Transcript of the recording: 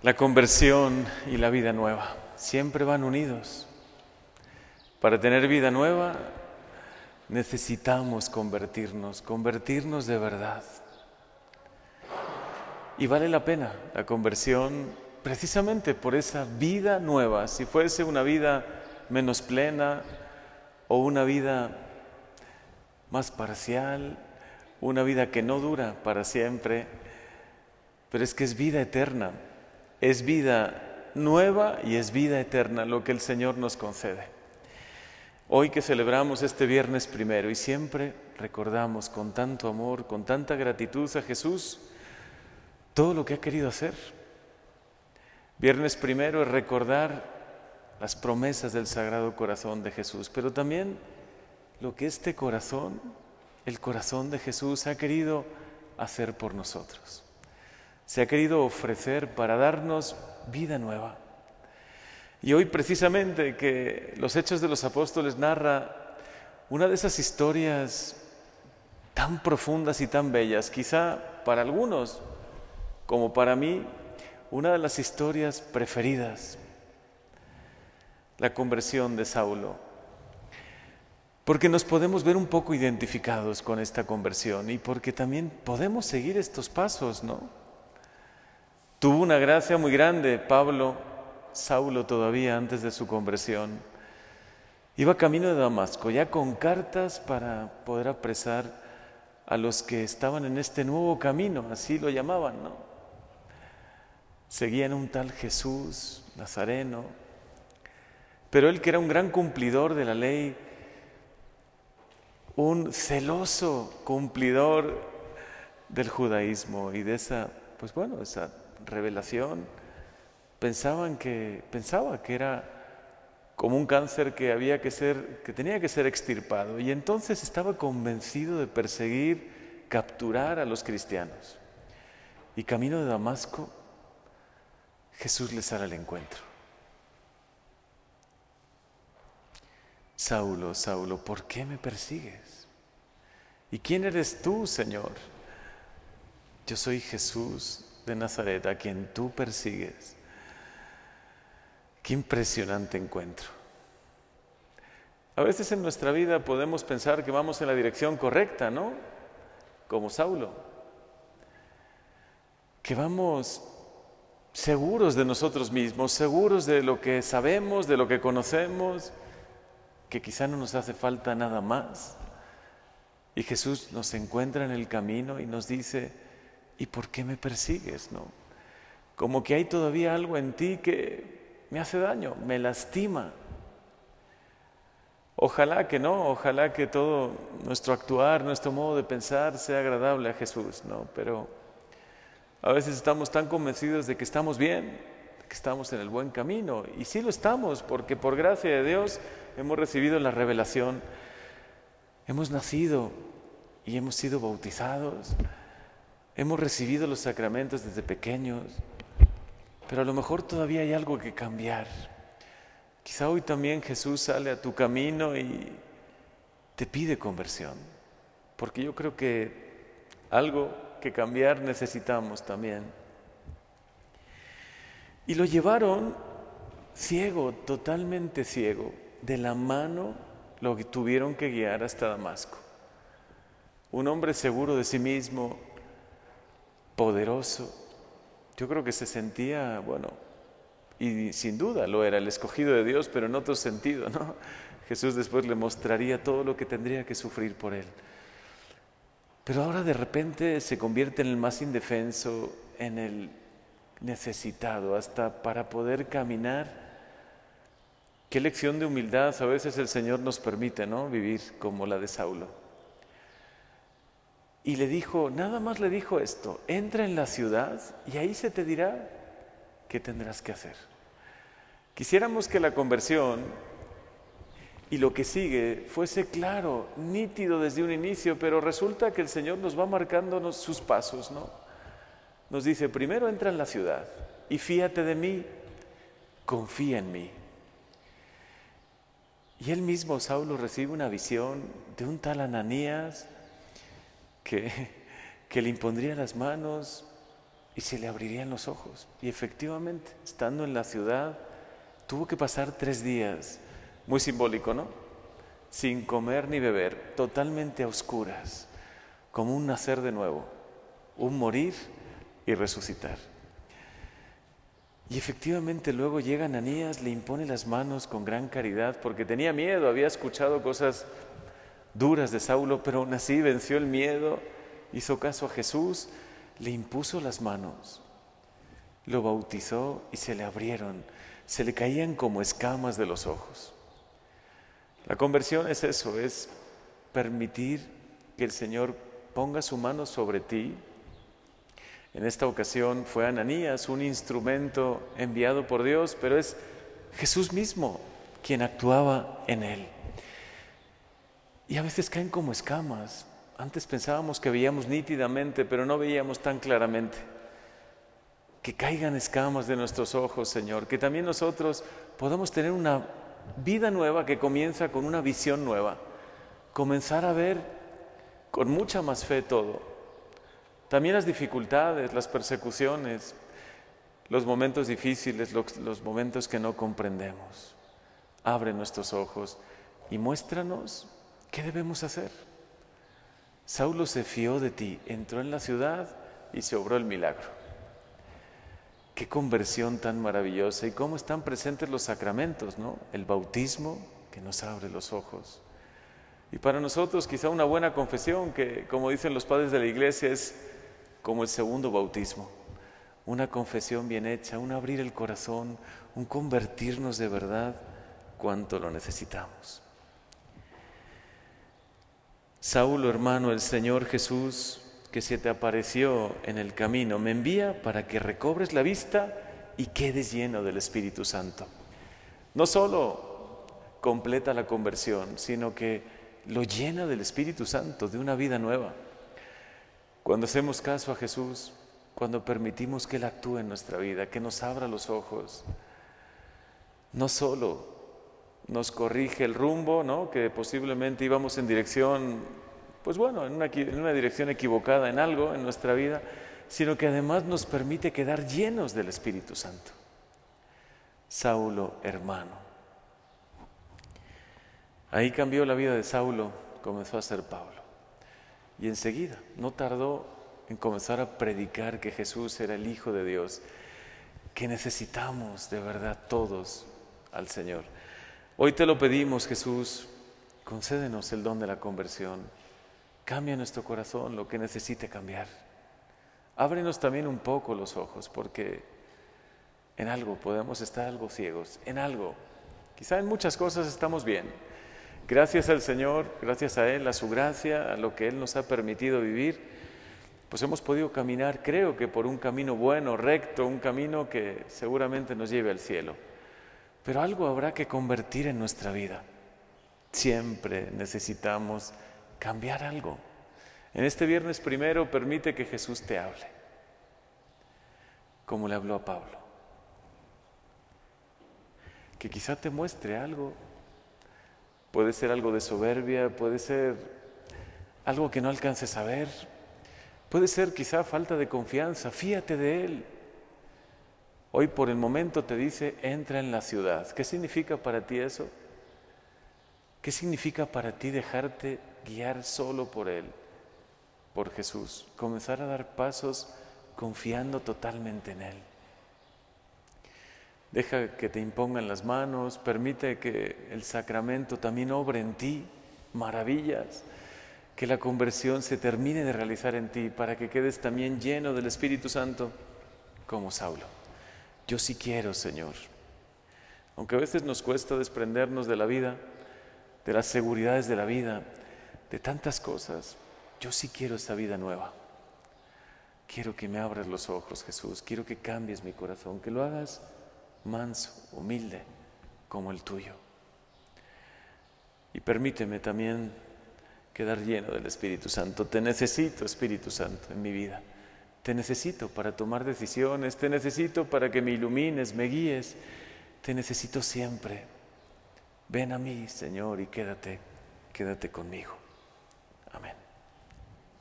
La conversión y la vida nueva siempre van unidos. Para tener vida nueva necesitamos convertirnos, convertirnos de verdad. Y vale la pena la conversión precisamente por esa vida nueva. Si fuese una vida menos plena o una vida más parcial, una vida que no dura para siempre, pero es que es vida eterna es vida nueva y es vida eterna lo que el Señor nos concede. Hoy que celebramos este viernes primero y siempre recordamos con tanto amor, con tanta gratitud a Jesús, todo lo que ha querido hacer. Viernes primero es recordar las promesas del Sagrado Corazón de Jesús, pero también lo que este corazón, el corazón de Jesús, ha querido hacer por nosotros se ha querido ofrecer para darnos vida nueva. Y hoy precisamente que los Hechos de los Apóstoles narra una de esas historias tan profundas y tan bellas, quizá para algunos, como para mí, una de las historias preferidas, la conversión de Saulo. Porque nos podemos ver un poco identificados con esta conversión y porque también podemos seguir estos pasos, ¿no? Tuvo una gracia muy grande Pablo, Saulo todavía antes de su conversión. Iba camino de Damasco, ya con cartas para poder apresar a los que estaban en este nuevo camino, así lo llamaban, ¿no? Seguían un tal Jesús Nazareno, pero él que era un gran cumplidor de la ley, un celoso cumplidor del judaísmo y de esa, pues bueno, esa revelación, pensaban que, pensaba que era como un cáncer que había que ser, que tenía que ser extirpado. Y entonces estaba convencido de perseguir, capturar a los cristianos. Y camino de Damasco, Jesús les sale al encuentro. Saulo, Saulo, ¿por qué me persigues? ¿Y quién eres tú, Señor? Yo soy Jesús de Nazaret, a quien tú persigues. Qué impresionante encuentro. A veces en nuestra vida podemos pensar que vamos en la dirección correcta, ¿no? Como Saulo. Que vamos seguros de nosotros mismos, seguros de lo que sabemos, de lo que conocemos, que quizá no nos hace falta nada más. Y Jesús nos encuentra en el camino y nos dice, ¿y por qué me persigues? No? Como que hay todavía algo en ti que me hace daño, me lastima. Ojalá que no, ojalá que todo nuestro actuar, nuestro modo de pensar sea agradable a Jesús, ¿no? Pero a veces estamos tan convencidos de que estamos bien, de que estamos en el buen camino, y sí lo estamos, porque por gracia de Dios hemos recibido la revelación, hemos nacido y hemos sido bautizados, Hemos recibido los sacramentos desde pequeños, pero a lo mejor todavía hay algo que cambiar. Quizá hoy también Jesús sale a tu camino y te pide conversión, porque yo creo que algo que cambiar necesitamos también. Y lo llevaron ciego, totalmente ciego, de la mano lo tuvieron que guiar hasta Damasco. Un hombre seguro de sí mismo, poderoso. Yo creo que se sentía, bueno, y sin duda lo era, el escogido de Dios, pero en otro sentido, ¿no? Jesús después le mostraría todo lo que tendría que sufrir por él. Pero ahora de repente se convierte en el más indefenso, en el necesitado, hasta para poder caminar. Qué lección de humildad a veces el Señor nos permite, ¿no? Vivir como la de Saulo. Y le dijo, nada más le dijo esto, entra en la ciudad y ahí se te dirá qué tendrás que hacer. Quisiéramos que la conversión y lo que sigue fuese claro, nítido desde un inicio, pero resulta que el Señor nos va marcándonos sus pasos, ¿no? Nos dice, primero entra en la ciudad y fíate de mí, confía en mí. Y él mismo, Saulo, recibe una visión de un tal Ananías, que, le impondría las manos y se le abrirían los ojos. Y efectivamente, estando en la ciudad, tuvo que pasar tres días, muy simbólico, ¿no? Sin comer ni beber, totalmente a oscuras, como un nacer de nuevo, un morir y resucitar. Y efectivamente luego llega Ananías, le impone las manos con gran caridad, porque tenía miedo, había escuchado cosas duras de Saulo, pero aún así venció el miedo, hizo caso a Jesús le impuso las manos, lo bautizó y se le abrieron, se le caían como escamas de los ojos. La conversión es eso, es permitir que el Señor ponga su mano sobre ti. En esta ocasión fue Ananías, un instrumento enviado por Dios, pero es Jesús mismo quien actuaba en él. Y a veces caen como escamas, antes pensábamos que veíamos nítidamente, pero no veíamos tan claramente. Que caigan escamas de nuestros ojos, Señor. Que también nosotros podamos tener una vida nueva que comienza con una visión nueva. Comenzar a ver con mucha más fe todo. También las dificultades, las persecuciones, los momentos difíciles, los, momentos que no comprendemos. Abre nuestros ojos y muéstranos qué debemos hacer. Saulo se fió de ti, entró en la ciudad y se obró el milagro. Qué conversión tan maravillosa y cómo están presentes los sacramentos, ¿no? El bautismo que nos abre los ojos. Y para nosotros quizá una buena confesión que, como dicen los padres de la iglesia, es como el segundo bautismo. Una confesión bien hecha, un abrir el corazón, un convertirnos de verdad cuanto lo necesitamos. Saulo, hermano, el Señor Jesús, que se te apareció en el camino, me envía para que recobres la vista y quedes lleno del Espíritu Santo. No solo completa la conversión, sino que lo llena del Espíritu Santo, de una vida nueva. Cuando hacemos caso a Jesús, cuando permitimos que Él actúe en nuestra vida, que nos abra los ojos, no solo nos corrige el rumbo, ¿no? que posiblemente íbamos en dirección, pues bueno, en una, en una dirección equivocada en algo en nuestra vida, sino que además nos permite quedar llenos del Espíritu Santo. Saulo, hermano. Ahí cambió la vida de Saulo, comenzó a ser Pablo. Y enseguida, no tardó en comenzar a predicar que Jesús era el Hijo de Dios, que necesitamos de verdad todos al Señor. Hoy te lo pedimos, Jesús, concédenos el don de la conversión. Cambia nuestro corazón lo que necesite cambiar. Ábrenos también un poco los ojos, porque en algo podemos estar algo ciegos, en algo. Quizá en muchas cosas estamos bien. Gracias al Señor, gracias a Él, a su gracia, a lo que Él nos ha permitido vivir, pues hemos podido caminar, creo que por un camino bueno, recto, un camino que seguramente nos lleve al cielo. Pero algo habrá que convertir en nuestra vida. Siempre necesitamos cambiar algo. En este viernes primero permite que Jesús te hable, como le habló a Pablo. Que quizá te muestre algo. Puede ser algo de soberbia, puede ser algo que no alcances a ver, puede ser quizá falta de confianza. Fíate de Él. Hoy por el momento te dice, entra en la ciudad. ¿Qué significa para ti eso? ¿Qué significa para ti dejarte guiar solo por Él, por Jesús? Comenzar a dar pasos confiando totalmente en Él. Deja que te impongan las manos, permite que el sacramento también obre en ti maravillas, que la conversión se termine de realizar en ti para que quedes también lleno del Espíritu Santo como Saulo. Yo sí quiero, Señor. Aunque a veces nos cuesta desprendernos de la vida, de las seguridades de la vida, de tantas cosas, yo sí quiero esa vida nueva. Quiero que me abras los ojos, Jesús. Quiero que cambies mi corazón, que lo hagas manso, humilde, como el tuyo. Y permíteme también quedar lleno del Espíritu Santo. Te necesito, Espíritu Santo, en mi vida. Te necesito para tomar decisiones, te necesito para que me ilumines, me guíes, te necesito siempre. Ven a mí, Señor, y quédate, quédate conmigo. Amén.